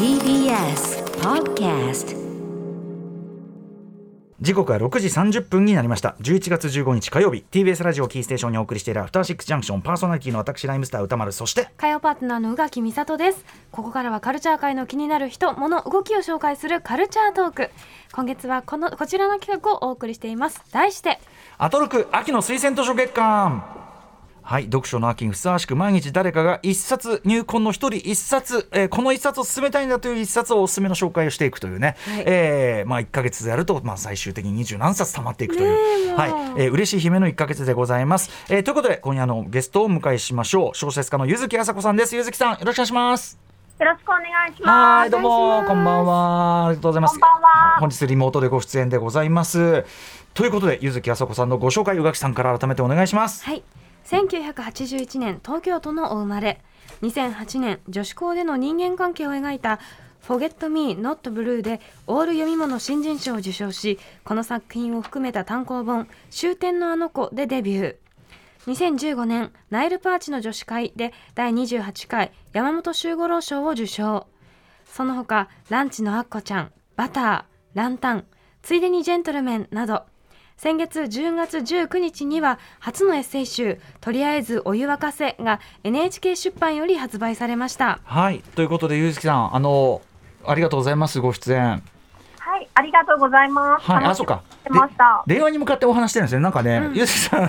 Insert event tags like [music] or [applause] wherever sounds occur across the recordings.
TBS Podcast 時刻は6時30分になりました。11月15日火曜日。TBS ラジオキーステーションにお送りしているアフターシックスジャンクションパーソナリティの私ライムスター歌丸そして火曜パートナーの宇垣美里です。ここからはカルチャー界の気になる人物動きを紹介するカルチャートーク。今月はこのこちらの企画をお送りしています。題してアトロク秋の推薦図書月間はい読書の秋にふさわしく毎日誰かが一冊入魂の一人一冊、えーこの一冊を進めたいんだという一冊をおすすめの紹介をしていくというね、はい。えーまあ、1か月でやると、まあ、最終的に二十何冊溜まっていくという、はいえー嬉しい姫の1か月でございます、えーということで今夜のゲストをお迎えしましょう。小説家の柚木あさこさんです。柚木さんよろしくお願いします。よろしくお願いします。はいどうもこんばんは。ありがとうございます。こんばんは。本日リモートでご出演でございます。ということで柚木あさこさんのご紹介宇垣さんから改めてお願いします。はい1981年東京都のお生まれ。2008年女子校での人間関係を描いた「Forget Me Not Blue」でオール読み物新人賞を受賞しこの作品を含めた単行本「終点のあの子」でデビュー。2015年ナイルパーチの女子会で第28回山本周五郎賞を受賞。その他ランチのアッコちゃんバターランタンついでにジェントルメンなど先月10月19日には初のエッセイ集「とりあえずお湯沸かせ」が NHK 出版より発売されました。はい。ということで柚木さんあのありがとうございますご出演。はい、ありがとうございます。はい。あそうか。電話に向かってお話してるんですね。なんかね、ゆうきさん [laughs]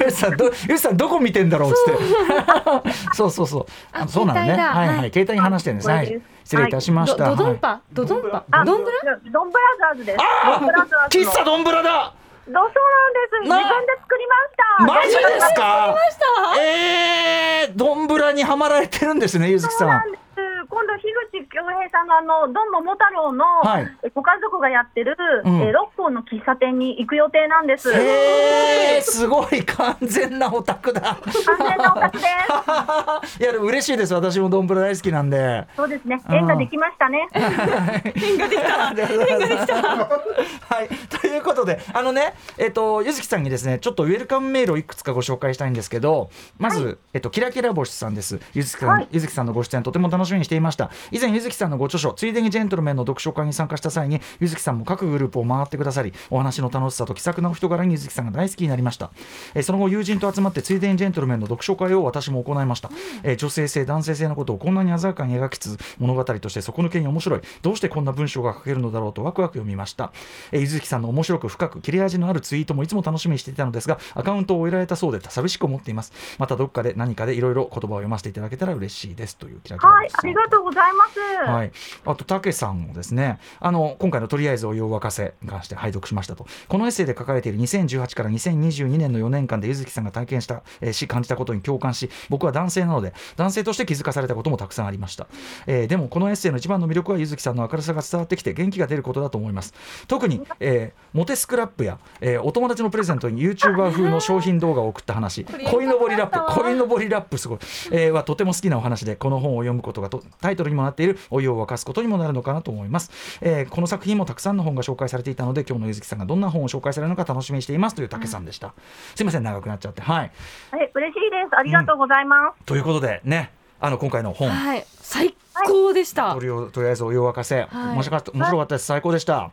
ゆうきさんどゆうきさんどこ見てんだろうっつって。[laughs] そうそうそう。ああそうなのね。はいはい、はい。携帯に話してるんですはい。失礼いたしました、ドドはい。ンパドドンパあ、ドンブラドンブラザーズです。ドンブラザーズの。喫茶どんぶらだ！どそうなんです。自な分で作りました。マジですか？したえー、どんぶらにはまられてるんですねゆずきさそうんなんです。今度樋口恭平さんのあのドン桃太郎の、はいえご家族がやってる、うんえ六甲の喫茶店に行く予定なんです。完えー、すごい完全なオタクだ全なお宅です。[laughs] いやでも嬉しいです私もどんぶら大好きなんでそうですね。うん縁ができましたね。[laughs] 変ができた。[laughs] はい、ということで、あのね、えっ、と、ゆずきさんにですね、ちょっとウェルカムメールをいくつかご紹介したいんですけど。まず、えっと、キラキラ星さんです。ゆずきさん、はいゆずきさんのご出演、とても楽しみにしていました。以前、ゆずきさんのご著書、ついでにジェントルメンの読書会に参加した際に、ゆずきさんも各グループを回ってくださり、お話の楽しさと気さくなお人柄にゆずきさんが大好きになりました。えーその後、友人と集まって、ついでにジェントルメンの読書会を私も行いました。えー女性性、男性性のことをこんなに鮮やかに描きつつ、物語として底抜けに面白い。どうしてこんな文章が書けるのだろうとワクワク読みました。えー、ゆずきさんの面白く深く切れ味のあるツイートもいつも楽しみにしていたのですが、アカウントを終えられたそうで寂しく思っています。またどっかで何かでいろいろ言葉を読ませていただけたら嬉しいですというキラキラはい、ありがとうございます。はい、あと、たけさんもですね、あの今回のとりあえずお湯を沸かせに関して拝読しましたと、このエッセイで書かれている2018から2022年の4年間で、ゆずきさんが体験した、えーし、感じたことに共感し、僕は男性なので、男性として気づかされたこともたくさんありました。えーでも、このエッセイの一番の魅力は、ゆずきさんの明るさが伝わってきて、元気が出ることだと思います。特に、えーモテスクラップや、えーお友達のプレゼントに YouTuber 風の商品動画を送った話、恋のぼりラップ、恋のぼりラップ、すごい、えーはとても好きなお話で、この本を読むことがとタイトルにもなっている、お湯を沸かすことにもなるのかなと思います。えーこの作品もたくさんの本が紹介されていたので、今日のゆずきさんがどんな本を紹介されるのか楽しみにしていますという竹さんでした。すいません、長くなっちゃって。はい。はい、嬉しいです。ありがとうございます。ということで、ね、あの今回の本、はい最高でしたとりをとりあえずお湯を沸かせ、はい面白かった面白かったです、最高でした。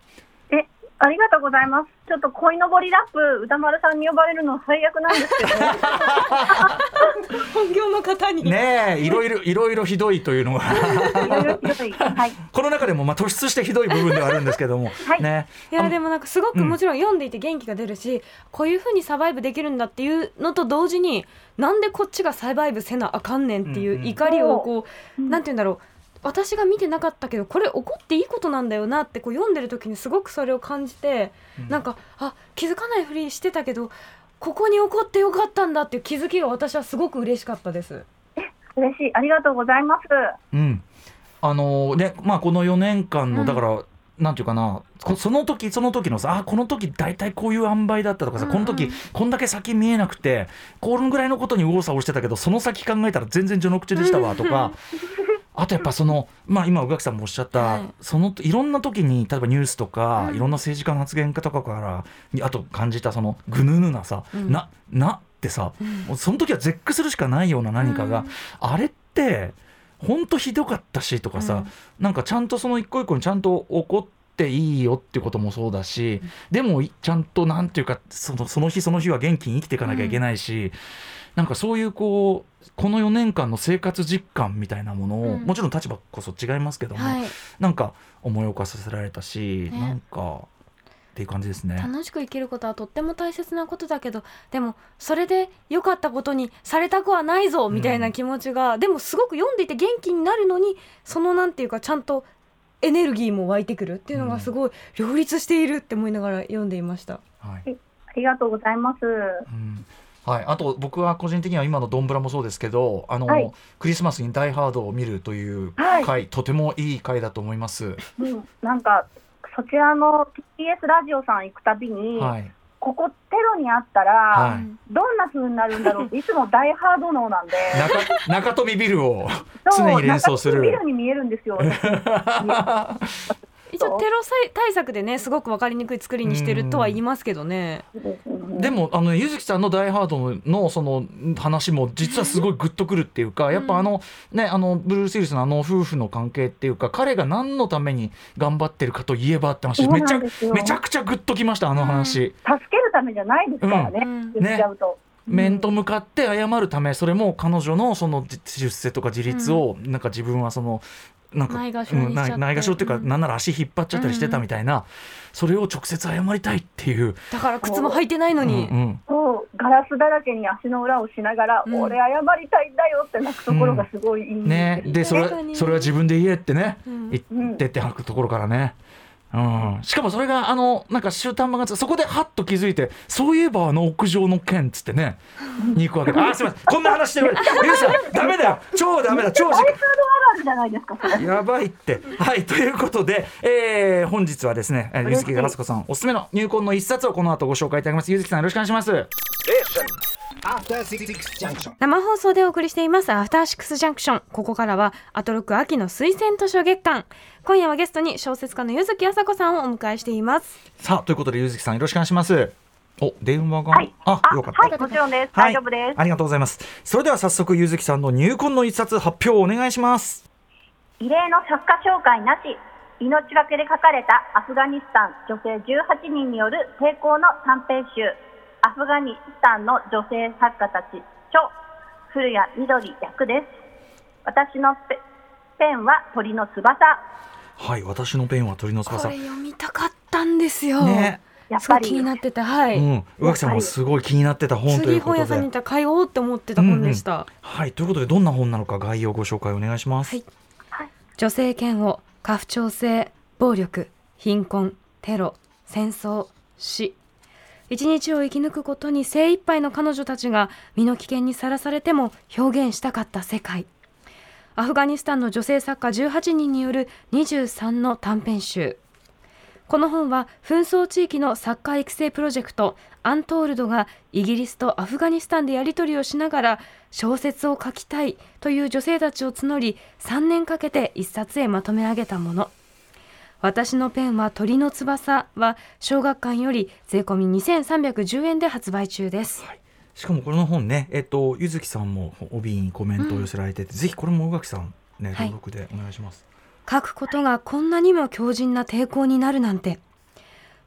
え、ありがとうございます。ちょっと恋のぼりラップ、歌丸さんに呼ばれるの最悪なんですけど、本業の方に。ねえ、いろいろいろいろひどいというの。はい。この中でもまあ突出してひどい部分ではあるんですけども、はい。ね。いやでもなんかすごくうん。もちろん読んでいて元気が出るし、こういう風にサバイブできるんだっていうのと同時になんでこっちがサバイブせなあかんねんってうんうん。いう怒りをこう、うん。なんて言うんだろう私が見てなかったけどこれ怒っていいことなんだよなってこう読んでる時にすごくそれを感じて、うんなんかあ気づかないふりしてたけどここに怒ってよかったんだっていう気づきが私はすごく嬉しかったです。嬉しい。ありがとうございます。うん、あのねまあこの4年間のうんだから、なんていうかなこその時その時のさあこの時大体こういう塩梅だったとかさ、うんうんこの時こんだけ先見えなくてこのぐらいのことに右往左往してたけどその先考えたら全然序の口でしたわとか。[laughs] あとやっぱその、まあ、今宇垣さんもおっしゃった、はい。そのいろんな時に例えばニュースとか、うん。いろんな政治家の発言とかからあと感じたそのぐぬぬなさ、うん。ななってさ、うん。その時は絶句するしかないような何かが、うん。あれって本当ひどかったしとかさ、うん。なんかちゃんとその一個一個にちゃんと怒っていいよっていうこともそうだし、でもいちゃんとなんていうかそのその日その日は元気に生きていかなきゃいけないし、なんかそういうこうこの4年間の生活実感みたいなものを、うん。もちろん立場こそ違いますけども、はい。なんか思い起こさせられたし、ね。なんかっていう感じですね。楽しく生きることはとっても大切なことだけどでもそれで良かったことにされたくはないぞみたいな気持ちが、でもすごく読んでいて元気になるのにそのなんていうかちゃんとエネルギーも湧いてくるっていうのがすごい両立しているって思いながら読んでいました。はい。ありがとうございます。うんはい、あと僕は個人的には今の「ドンブラ」もそうですけどあの、はい。クリスマスに「ダイ・ハード」を見るというはい。回、とてもいい回だと思います。うん、なんかそちらの TBS ラジオさん行くたびに、はい、ここテロにあったら、はい。どんな風になるんだろうって [laughs] いつもダイハード脳なんで。中中富ビルを常に連想する。中ビルに見えるんですよ。[laughs] 一応テロ対策でねすごく分かりにくい作りにしてるとは言いますけどね。でもあのゆずきさんの「ダイ・ハードの」その話も実はすごいグッとくるっていうか、やっぱあのねあのブルース・ウィルスのあの夫婦の関係っていうか彼が何のために頑張ってるかといえばって話めちゃめちゃくちゃグッときましたあの話。助けるためじゃないですからね、うん。言っちゃうと。面と向かって謝るためそれも彼女のそのじ出世とか自立をなんか自分はそのなんかないがしろって。うんないないがしろっていうか、うん。なんなら足引っ張っちゃったりしてたみたいな、それを直接謝りたいっていう、だから靴も履いてないのに、うんうん。そうガラスだらけに足の裏をしながら、うん。俺謝りたいんだよって泣くところがすごいいいんね。でそれそれは自分で言えってね、うん。言ってって吐くところからね。うん、しかもそれがあのなんか終端版がそこでハッと気づいてそういえばあの屋上の件っつってね。[laughs] に行くわけ。であすみません。こんな話してる。ゆうさんダメだよ。超ダメだ。[laughs] 超時間。じゃないですかそれ。やばいって。はい、ということで、えー本日はですね、えーゆずきガラスコさんおすすめの入魂の一冊をこの後ご紹介いただきます。ゆずきさんよろしくお願いします。生放送でお送りしていますアフターシックスジャンクション。ここからはアトロック秋の推薦図書月間今夜はゲストに小説家の柚木あさこさんをお迎えしていますさあ、ということでゆずきさんよろしくお願いします。お、電話が、はいあ、あよかった。はい、もちろんです。大丈夫です。ありがとうございます。それでは早速ゆずきさんの入魂の一冊発表をお願いします。異例の作家紹介なし、命がけで書かれたアフガニスタン女性18人による抵抗の短編集、アフガニスタンの女性作家たち、著、古谷みどり役です。私のペペンは鳥の翼。はい、私のペンは鳥のこ翼。れ読みたかったんですよ、ね、すごいやっぱり気になっててはい、うん、宇垣さんもすごい気になってた本ということ次本屋さんに行っで。たら買おうって思ってた本でした、はい、ということでどんな本なのか概要ご紹介お願いします。はい。女性嫌悪家父長制暴力貧困テロ戦争死。一日を生き抜くことに精一杯の彼女たちが身の危険にさらされても表現したかった世界アフガニスタンの女性作家18人による23の短編集。この本は紛争地域の作家育成プロジェクトアントールドがイギリスとアフガニスタンでやり取りをしながら小説を書きたいという女性たちを募り3年かけて一冊へまとめ上げたもの。私のペンは鳥の翼は小学館より税込み2310円で発売中です。しかもこの本ね、えっと、ゆずきさんも帯にコメントを寄せられてて、ぜひこれも宇垣さんね、はい。朗読でお願いします。書くことがこんなにも強靭な抵抗になるなんて。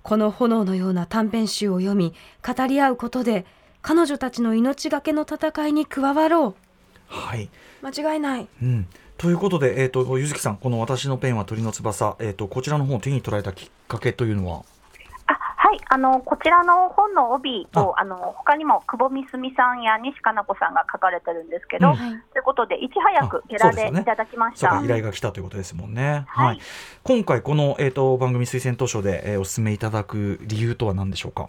この炎のような短編集を読み語り合うことで彼女たちの命がけの戦いに加わろはい、う間違いない。うん、ということで、えっと、ゆずきさん、この私のペンは鳥の翼、えっと、こちらの本を手に取られたきっかけというのは？あはい、あのこちらの本の帯をあの他にも久保みすみさんや西加奈子さんが書かれてるんですけど、うんはいということでいち早くゲラでいただきました。そうか依頼が来たということですもんね。はい今回この、えっと、番組推薦図書で、えーお勧めいただく理由とは何でしょうか？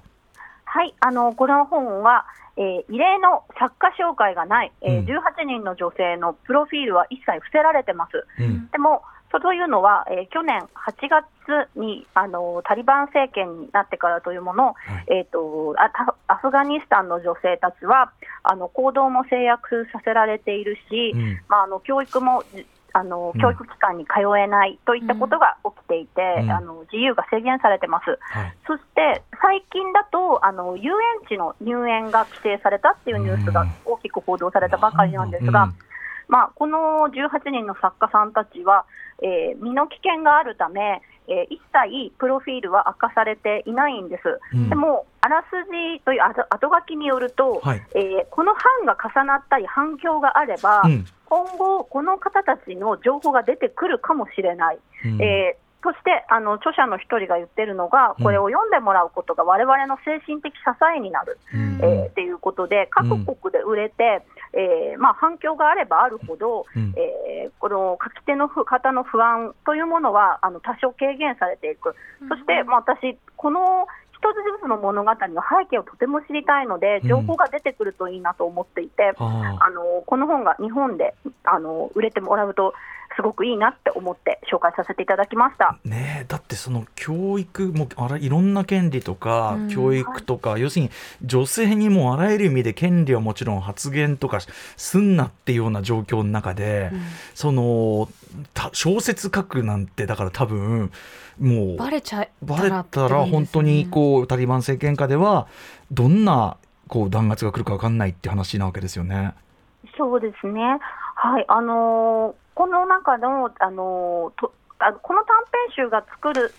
はい、あのこの本は、えー異例の作家紹介がない、えーうん18人の女性のプロフィールは一切伏せられてます。うん、でも、そういうのは、えー去年8月にあのタリバン政権になってからというもの、はい。えー、とあたアフガニスタンの女性たちはあの行動も制約させられているし、うん。まあ、あの教育もじあのうん。教育機関に通えないといったことが起きていて、うん。あの自由が制限されてます。はい、そして最近だとあの遊園地の入園が規制されたっていうニュースが大きく報道されたばかりなんですが、うんまあ、この18人の作家さんたちは、えー身の危険があるため、えー一切プロフィールは明かされていないんです。うん。でも、あらすじという後後書きによると、はい。えーこの班が重なったり反響があれば、うん。今後、この方たちの情報が出てくるかもしれない。うん。えーそしてあの著者の一人が言ってるのが、これを読んでもらうことが我々の精神的支えになる、うん。えーっていうことで、各国で売れて、えーまあ、反響があればあるほど、うん。えーこの書き手のふ方の不安というものはあの多少軽減されていく、そして、まあ、私、この一つずつの物語の背景をとても知りたいので、情報が出てくるといいなと思っていて、あ。あのこの本が日本であの売れてもらうと、すごくいいなって思って紹介させていただきました。ねえだその教育もあらいろんな権利とかうん。教育とか、要するに女性にもあらゆる意味で権利はもちろん発言とかすんなっていうような状況の中で、そのた小説書くなんてだから多分もうバレちゃバレたら本当にこうタリバン政権下ではどんなこう弾圧が来るか分かんないっていう話なわけですよね。そうですね、はいあのーこの中の、あのーとあこの短編集が作る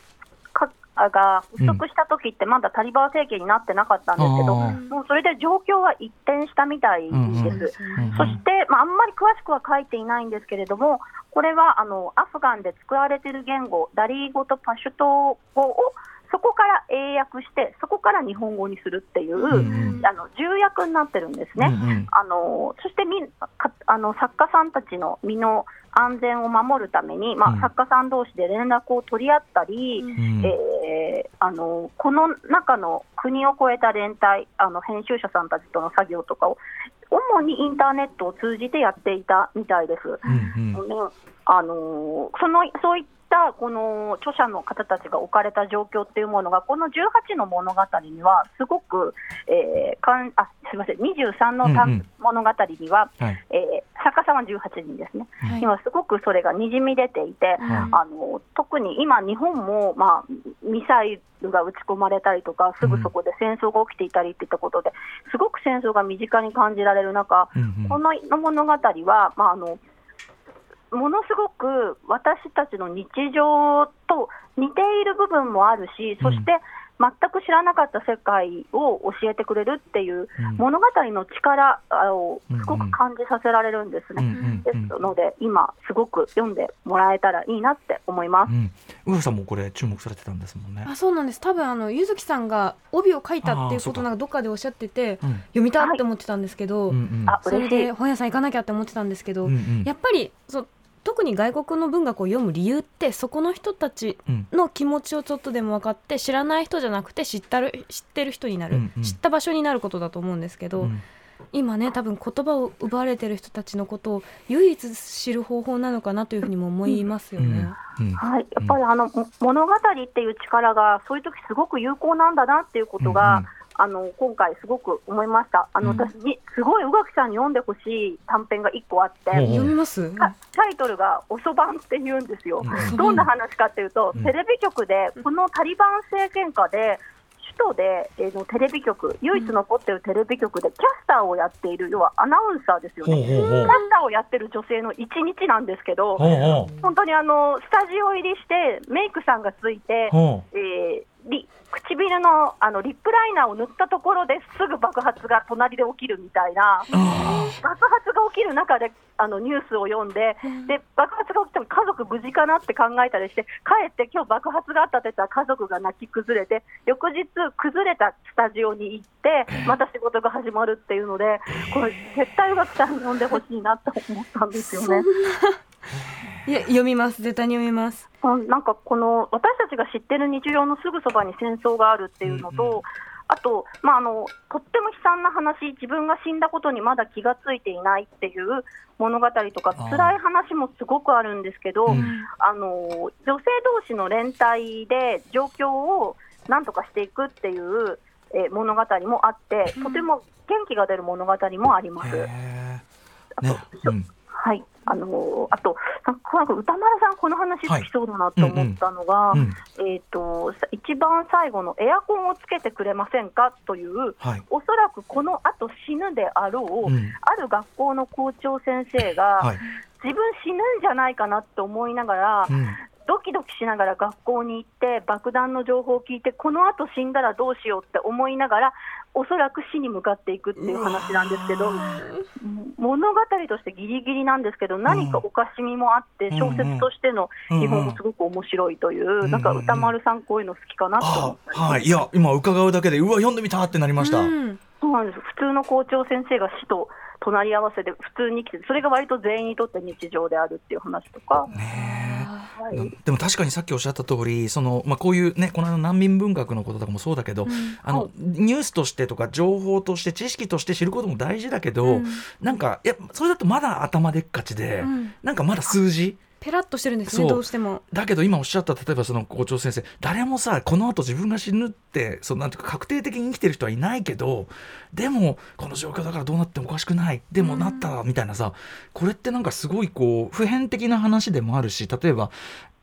かあが不足した時って、まだタリバン政権になってなかったんですけど、あもうそれで状況は一変したみたいです。うんうんうん。そして、まあ、あんまり詳しくは書いていないんですけれども、これはあのアフガンで使われている言語、ダリー語とパシュト語をそこから英訳して、そこから日本語にするっていう、うんうん。あの重訳になってるんですね。うんうん。あのそしてみかあの作家さんたちの身の安全を守るために、まあうん。作家さん同士で連絡を取り合ったり、うん。えーあのこの中の国を越えた連帯あの、編集者さんたちとの作業とかを、主にインターネットを通じてやっていたみたいです。うんうん。ねあのそのそういったこの著者の方たちが置かれた状況っていうものが、この18の物語には、すごく、えーかんあすみません、23の物語には、はい。えー作家さんは18人ですね、はい。今すごくそれがにじみ出ていて、うんあの特に今、日本も、まあ、ミサイルが撃ち込まれたりとか、すぐそこで戦争が起きていたりっていったことで、すごく戦争が身近に感じられる中、うんうん。この物語は、まあ、あのものすごく私たちの日常と似ている部分もあるし、そして全く知らなかった世界を教えてくれるっていううん。物語の力あをすごく感じさせられるんですね。ですので、今、すごく読んでもらえたらいいなって思います。うん、上さんもこれ注目されてたんですもんね。あそうなんです。多分あのゆずきさんが帯を書いたっていうことなんかどっかでおっしゃっててうん。読みたって思ってたんですけど、それ。で本屋さん行かなきゃって思ってたんですけど、うんうん。やっぱりそう特に外国の文学を読む理由ってそこの人たちうん。の気持ちをちょっとでも分かって知らない人じゃなくて知ったる知ってる人になる、うんうん。知った場所になることだと思うんですけど、うん。今ね多分言葉を奪われてる人たちのことを唯一知る方法なのかなというふうにも思いますよね。うんうん。はい、やっぱりあの、も物語っていう力が、そういう時すごく有効なんだなっていうことが、うんうんあの今回、すごく思いました。あの、うん。私に、すごい宇垣さんに読んでほしい短編が1個あって、ほう読みます、かタイトルが、おそばんって言うんですよ。うん。どんな話かっていうと、うん。テレビ局で、このタリバン政権下で、首都で、えーのテレビ局、唯一残っているテレビ局でキャスターをやっている、要はアナウンサーですよね。キャスターをやってる女性の一日なんですけど、本当にあのスタジオ入りして、メイクさんがついてえーリ唇のあのリップライナーを塗ったところですぐ爆発が隣で起きるみたいな、爆発が起きる中であのニュースを読んで、で爆発が起きても家族無事かなって考えたりして、帰って今日爆発があったって言ったら家族が泣き崩れて、翌日、崩れたスタジオに行って、また仕事が始まるっていうので、これ、絶対宇垣さんに読んでほしいなと思ったんですよね。いや読みます。絶対に読みます。うんなんかこの私たちが知ってる日常のすぐそばに戦争があるっていうのと、うんうんあと、まあ、あのとっても悲惨な話、自分が死んだことにまだ気がついていないっていう物語とか、辛い話もすごくあるんですけど、うん。あの女性同士の連帯で状況をなんとかしていくっていう、えー物語もあって、とても元気が出る物語もあります。へえねうん。はい、ああのあと、なんか歌丸さん、この話好きそうだなと思ったのが、一番最後のエアコンをつけてくれませんかという、はい。おそらくこの後死ぬであろう、うん。ある学校の校長先生が、はい。自分死ぬんじゃないかなって思いながら、うんドキドキしながら学校に行って、爆弾の情報を聞いて、この後死んだらどうしようって思いながら、おそらく死に向かっていくっていう話なんですけど、物語としてギリギリなんですけど、何かおかしみもあって、うん。小説としての基本もすごく面白いという、ん。なんか歌丸さん、こういうの好きかなと思あっはい。いや今伺うだけでうわ読んでみたってなりました、うん。そうなんです。普通の校長先生が死と隣り合わせで普通に生きて、それが割と全員にとって日常であるっていう話とか。ねえはい。でも確かにさっきおっしゃった通りその、まあ、こういうねこの間の難民文学のこととかもそうだけど、あのニュースとしてとか情報として知識として知ることも大事だけど、うん。なんかいやそれだとまだ頭でっかちで、うん。なんかまだ数字ペラッとしてるんですねどうしても。だけど今おっしゃった例えばその校長先生誰もさこの後自分が死ぬってそのなんていうか確定的に生きてる人はいないけどでもこの状況だからどうなってもおかしくないでもなったらみたいなさこれってなんかすごいこう普遍的な話でもあるし例えば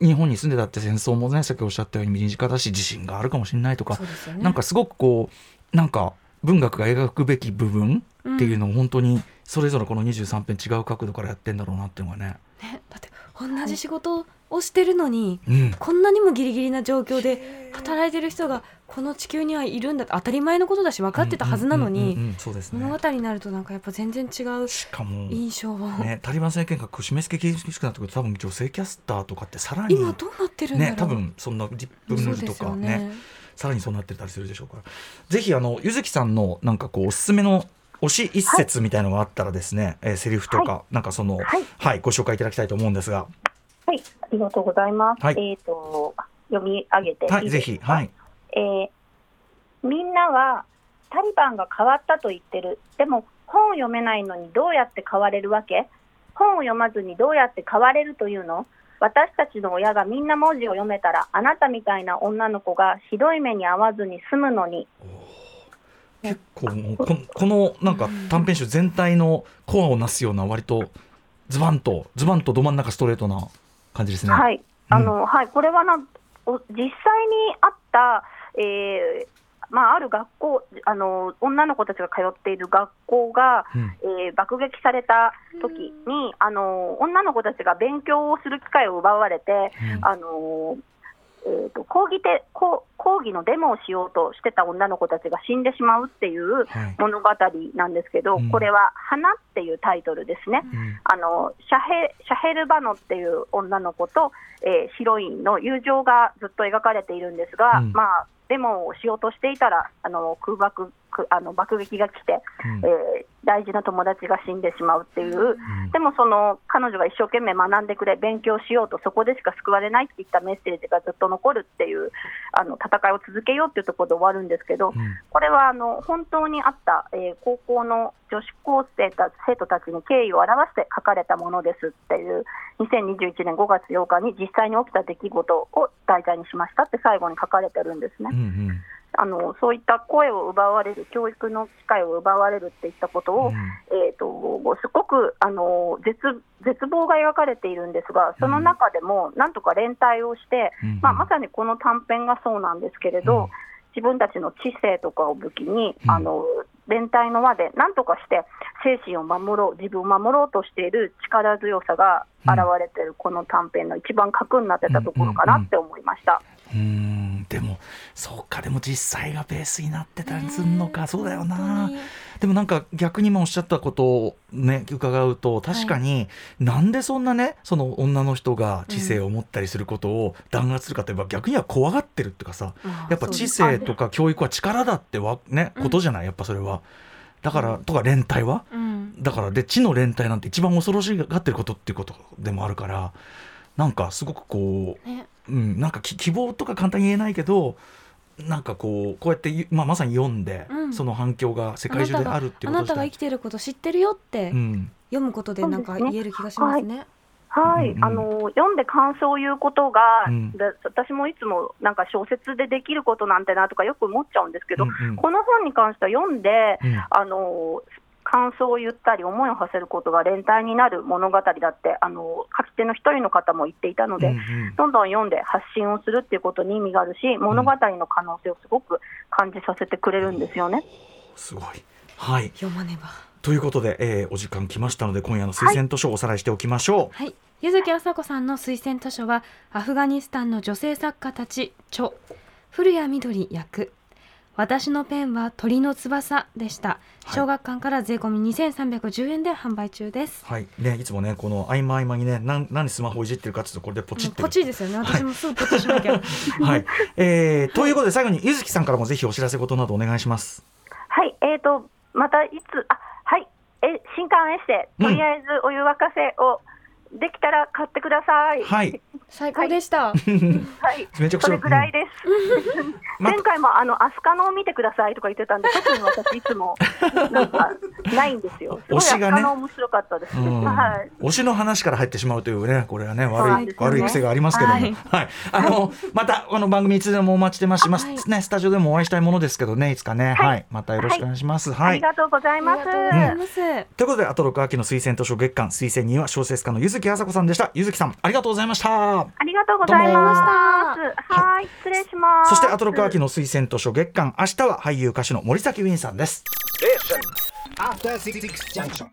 日本に住んでたって戦争もねさっきおっしゃったように身近だし地震があるかもしれないとかね。なんかすごくこうなんか文学が描くべき部分っていうのを本当にそれぞれこの23編違う角度からやってんだろうなっていうのがね。ねだって同じ仕事をしてるのに、うん。こんなにもギリギリな状況で働いてる人がこの地球にはいるんだ当たり前のことだし分かってたはずなのに物語になるとなんかやっぱ全然違うしかも印象を、ね、タリバン政権が締め付け厳しくなってくると多分女性キャスターとかってさらに今どうなってるんだろう。ね多分そんなリップヌードとかねさらにそうなってたりするでしょうから。ぜひあのゆずきさんのなんかこうおすすめの推し一節みたいのがあったらですね、えーセリフとか、なんかその、はい。はい、ご紹介いただきたいと思うんですが、はい、ありがとうございます。はい。えっ、と、読み上げてはい、ぜひ、はい、えーみんなはタリバンが変わったと言ってる。でも本を読めないのにどうやって変われるわけ？本を読まずにどうやって変われるというの？私たちの親がみんな文字を読めたらあなたみたいな女の子がひどい目に遭わずに済むのに。結構もうこの [laughs] このなんか短編集全体のコアをなすような割とズバンとズバンとど真ん中ストレートな感じですね。はい、あの、はい、これはな、お実際にあった、えーまあ、ある学校あの、女の子たちが通っている学校が、うん。えー爆撃された時に、あの女の子たちが勉強をする機会を奪われて、うん。あのえーと抗議て抗抗議のデモをしようとしてた女の子たちが死んでしまうっていうはい。物語なんですけど、うん。これは「花」っていうタイトルですね。うん。あのシャヘシャヘルバノっていう女の子と、えーヒロインの友情がずっと描かれているんですが、うん。まあ、デモをしようとしていたらあの空爆くあの爆撃が来て、うん。えー大事な友達が死んでしまうっていう、ん。でもその彼女が一生懸命学んでくれ、勉強しようと、そこでしか救われないっていったメッセージがずっと残るっていうあの戦いを続けようっていうところで終わるんですけど、うん。これはあの本当にあった、えー高校の女子高生た生徒たちに敬意を表して書かれたものですっていう、2021年5月8日に実際に起きた出来事を題材にしましたって最後に書かれてるんですね。うんうんあのそういった声を奪われる、教育の機会を奪われるっていったことを、うん。えー、とすごくあの絶絶望が描かれているんですが、その中でもなんとか連帯をして、うん。まあ、まさにこの短編がそうなんですけれど、うん。自分たちの知性とかを武器に、うん。あの連帯の輪でなんとかして精神を守ろう、自分を守ろうとしている力強さが現れているこの短編の一番核になってたところかなって思いました。うーんでもそうかでも実際がベースになってたりすんのか、そうだよな。でもなんか逆に今おっしゃったことをね伺うと確かに、なんでそんなねその女の人が知性を持ったりすることを弾圧するかといえば、逆には怖がってるっていうかさやっぱ知性とか教育は力だってわ、ね、うん。ことじゃないやっぱそれは。だからとか連帯は？うん。だからで知の連帯なんて一番恐ろしがってることっていうことでもあるからなんかすごくこうねうん、なんかき希望とか簡単に言えないけどなんかこうこうやってゆ、まあ、まさに読んで、うん。その反響が世界中であるっていうあなたこと自体。が生きてること知ってるよってうん。読むことでなんか言える気がしますね。はい、うんうん。あの読んで感想を言うことが、うん。で私もいつもなんか小説でできることなんてなとかよく思っちゃうんですけど、うんうん。この本に関しては読んで、うん。あの感想を言ったり、思いを馳せることが連帯になる物語だって、あの書き手の一人の方も言っていたので、うんうん。どんどん読んで発信をするっていうことに意味があるし、物語の可能性をすごく感じさせてくれるんですよね。すごい。はい。読まねば。ということで、えーお時間来ましたので今夜の推薦図書をおさらいしておきましょう、はい。柚木麻子さんの推薦図書はアフガニスタンの女性作家たち著。古谷みどり役私のペンは鳥の翼でした。はい。小学館から税込み2310円で販売中です、はい。ね、いつもねこの合間合間にねなん何スマホいじってるかっていうとこれでポチってる。ポチですよね。私もすぐポチしなきゃ、[laughs] はい、えーということで最後にゆずきさんからもぜひお知らせことなどお願いします。はい、えーと、またいつ、あはい、え新刊エッセイ、とりあえずお湯沸かせをできたら買ってください。はい。最高でした、はい、[laughs] めちゃくちゃ。それぐらいです。ま前回もあのアスカのを見てくださいとか言ってたんで、[laughs] 特に私いつもなんかないんですよ。[laughs] すごいアス推しがねカの面白かったです。うん。はい。推しの話から入ってしまうというねこれはね悪い悪い癖がありますけども、ははい。いあのまたあの番組いつでもお待ちしてます。します、はい。ねスタジオでもお会いしたいものですけどねいつかね、はい。はい。またよろしくお願いします。はい。ありがとうございあります。がとうございます、ということで、アトロク秋の推薦図書月間推薦人は小説家の柚木あさこさんでした。柚木さん、ありがとうございました。ありがとうございます。はい、失礼します。そして、アトロク秋の推薦図書月間、明日は俳優歌手の森崎ウィンさんです。After Six Junction.